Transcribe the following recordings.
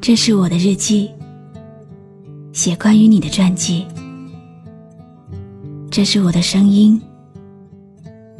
这是我的日记，写关于你的传记。这是我的声音，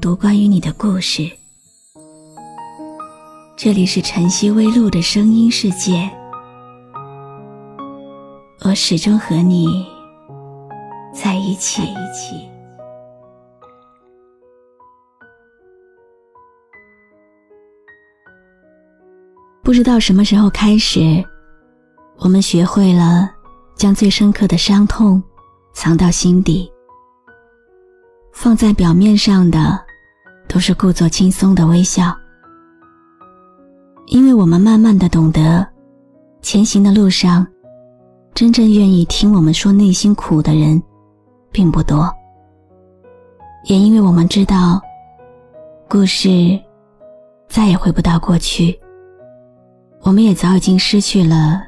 读关于你的故事。这里是晨曦微露的声音世界，我始终和你在一起。不知道什么时候开始。我们学会了将最深刻的伤痛藏到心底，放在表面上的都是故作轻松的微笑。因为我们慢慢的懂得，前行的路上，真正愿意听我们说内心苦的人并不多。也因为我们知道，故事再也回不到过去，我们也早已经失去了。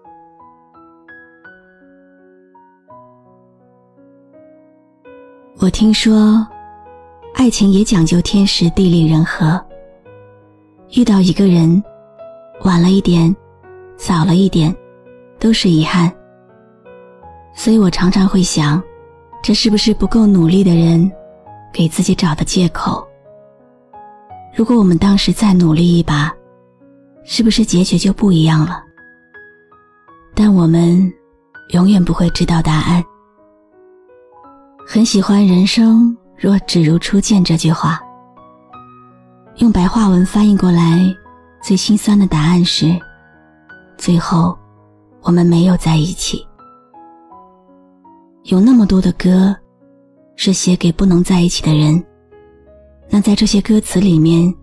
我听说，爱情也讲究天时地利人和。遇到一个人，晚了一点，早了一点，都是遗憾。所以我常常会想，这是不是不够努力的人给自己找的借口？如果我们当时再努力一把，是不是结局就不一样了？但我们永远不会知道答案。很喜欢“人生若只如初见”这句话。用白话文翻译过来，最心酸的答案是：最后，我们没有在一起。有那么多的歌，是写给不能在一起的人。那在这些歌词里面，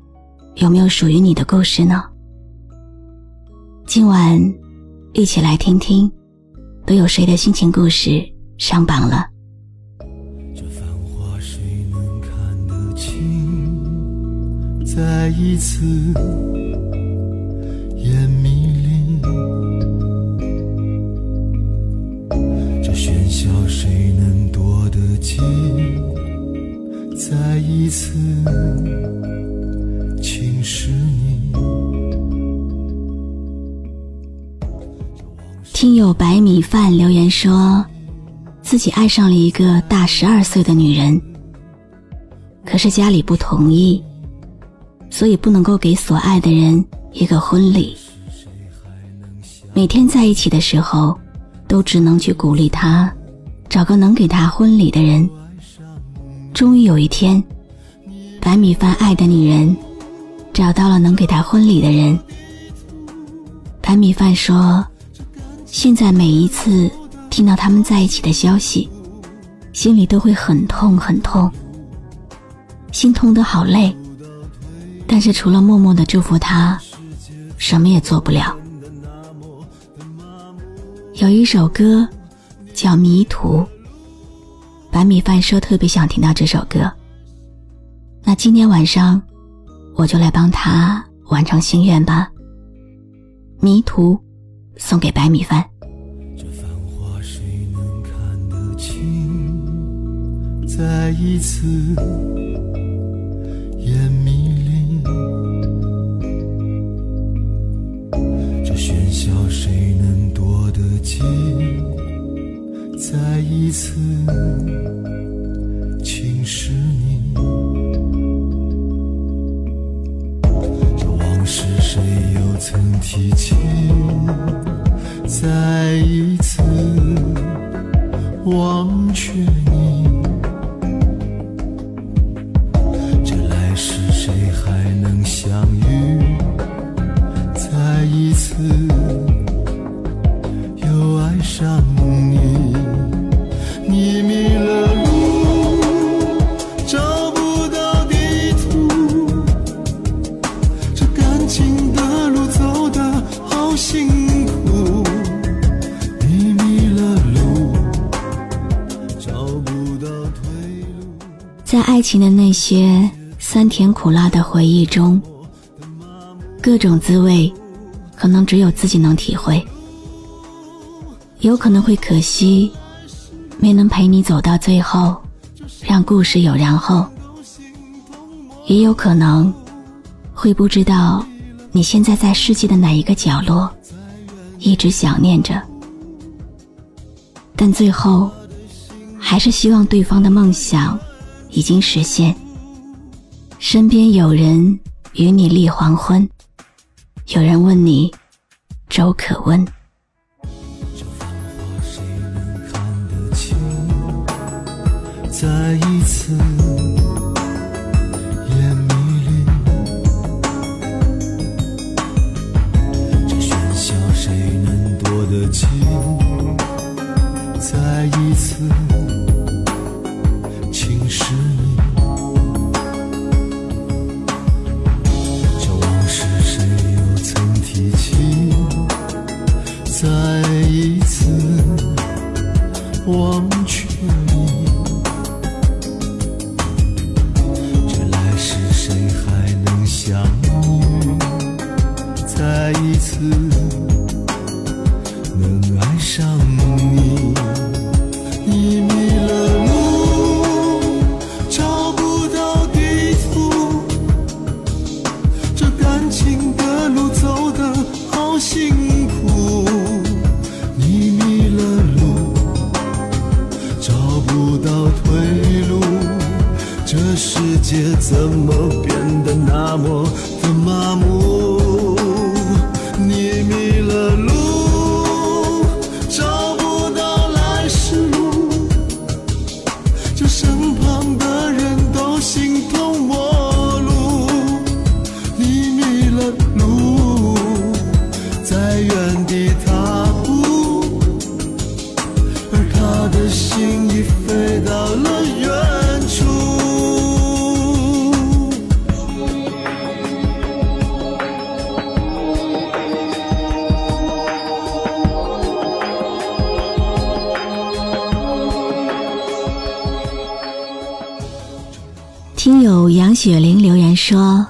有没有属于你的故事呢？今晚，一起来听听，都有谁的心情故事上榜了？再一次眼迷离这喧嚣谁能躲得起再一次侵蚀你听有白米饭留言说自己爱上了一个大十二岁的女人可是家里不同意所以不能够给所爱的人一个婚礼。每天在一起的时候，都只能去鼓励他，找个能给他婚礼的人。终于有一天，白米饭爱的女人找到了能给他婚礼的人。白米饭说：“现在每一次听到他们在一起的消息，心里都会很痛很痛，心痛的好累。”但是除了默默的祝福他，什么也做不了。有一首歌叫《迷途》，白米饭说特别想听到这首歌。那今天晚上我就来帮他完成心愿吧，《迷途》送给白米饭。再一次。忘却你。在爱情的那些酸甜苦辣的回忆中，各种滋味，可能只有自己能体会。有可能会可惜没能陪你走到最后，让故事有然后；也有可能会不知道你现在在世界的哪一个角落，一直想念着。但最后，还是希望对方的梦想。已经实现。身边有人与你立黄昏，有人问你粥可温。再一次，夜迷离。这喧嚣谁能躲得再一次。听友杨雪玲留言说：“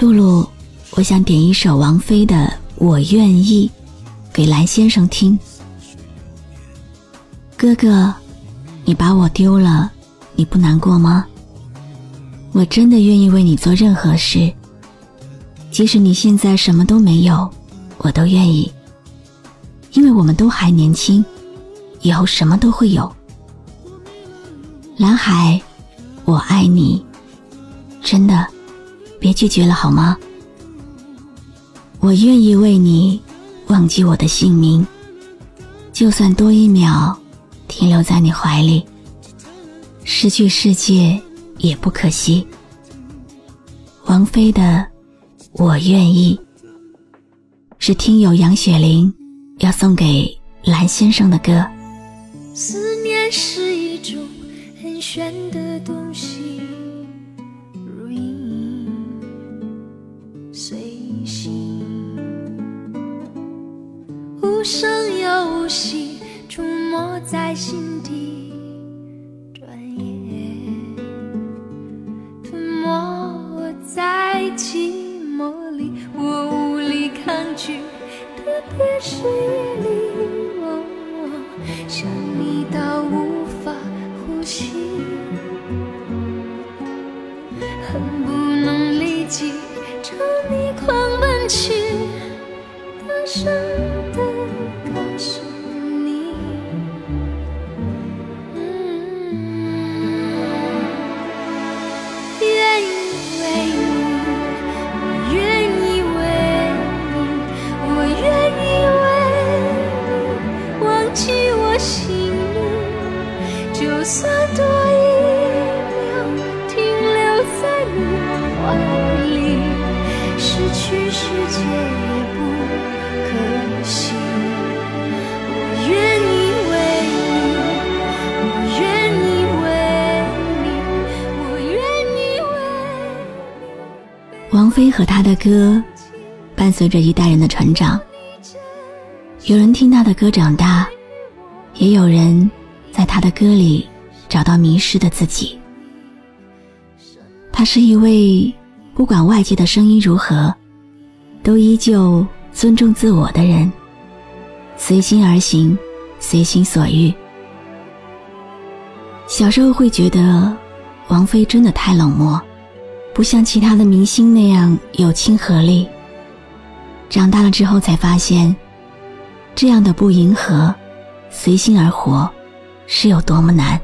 露露，我想点一首王菲的《我愿意》，给蓝先生听。哥哥，你把我丢了，你不难过吗？我真的愿意为你做任何事，即使你现在什么都没有，我都愿意。因为我们都还年轻，以后什么都会有。蓝海。”我爱你，真的，别拒绝了好吗？我愿意为你忘记我的姓名，就算多一秒，停留在你怀里，失去世界也不可惜。王菲的《我愿意》是听友杨雪玲要送给蓝先生的歌。思念是一种。很玄的东西。和他的歌，伴随着一代人的成长。有人听他的歌长大，也有人在他的歌里找到迷失的自己。他是一位不管外界的声音如何，都依旧尊重自我的人，随心而行，随心所欲。小时候会觉得，王菲真的太冷漠。不像其他的明星那样有亲和力。长大了之后才发现，这样的不迎合、随心而活，是有多么难。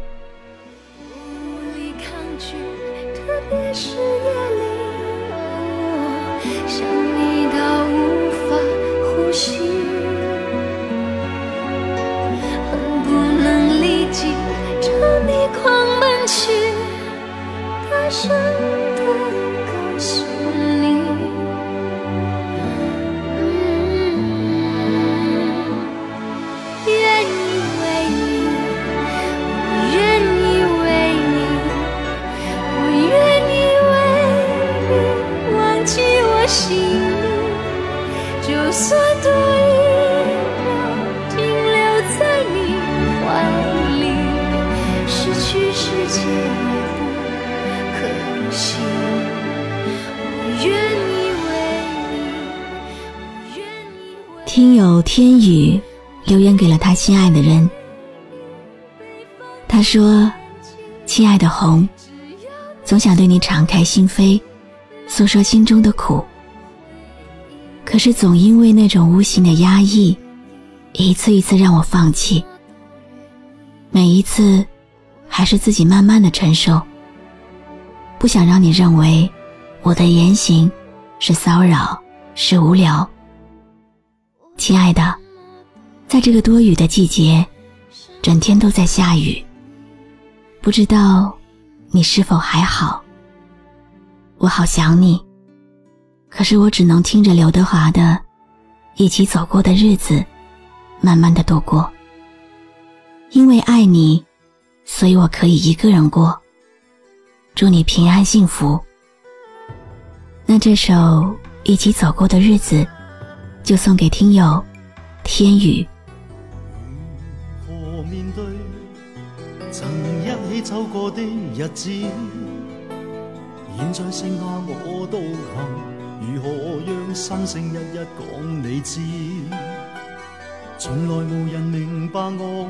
天宇留言给了他心爱的人，他说：“亲爱的红，总想对你敞开心扉，诉说心中的苦。可是总因为那种无形的压抑，一次一次让我放弃。每一次，还是自己慢慢的承受。不想让你认为我的言行是骚扰，是无聊。”亲爱的，在这个多雨的季节，整天都在下雨。不知道你是否还好？我好想你，可是我只能听着刘德华的《一起走过的日子》，慢慢的度过。因为爱你，所以我可以一个人过。祝你平安幸福。那这首《一起走过的日子》。就送给听友天宇如何面对曾一起走过的日子现在剩下我独行如何让心声一一讲你知从来无人明白我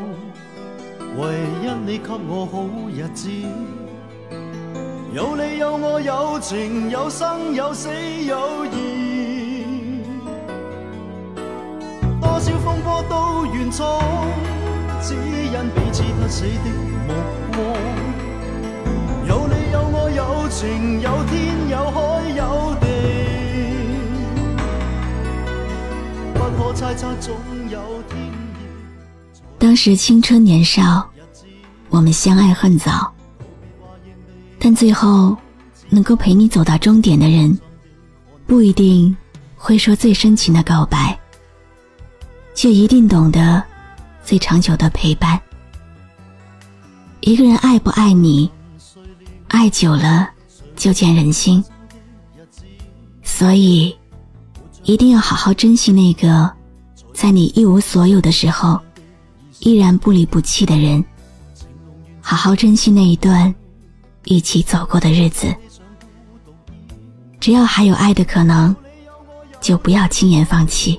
唯一你给我好日子有你有我有情有生有死有义心中只因彼此不死的目光。有你、有我、有情、有天、有海、有地，不可猜猜总有天意。当时青春年少，我们相爱恨早，但最后能够陪你走到终点的人，不一定会说最深情的告白。就一定懂得最长久的陪伴。一个人爱不爱你，爱久了就见人心。所以，一定要好好珍惜那个在你一无所有的时候依然不离不弃的人。好好珍惜那一段一起走过的日子。只要还有爱的可能，就不要轻言放弃。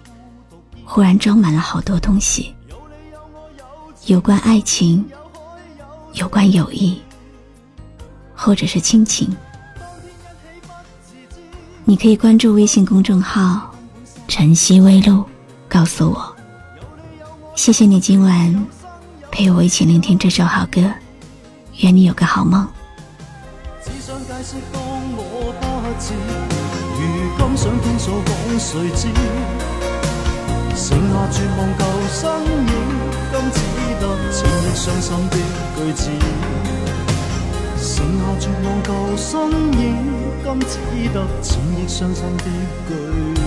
忽然装满了好多东西，有关爱情，有关友谊，或者是亲情。你可以关注微信公众号“晨曦微露”，告诉我。谢谢你今晚陪我一起聆听这首好歌，愿你有个好梦。剩下绝望旧身影，今只得千亿伤心的句子。剩下绝望旧身影，今只得千亿伤心的句。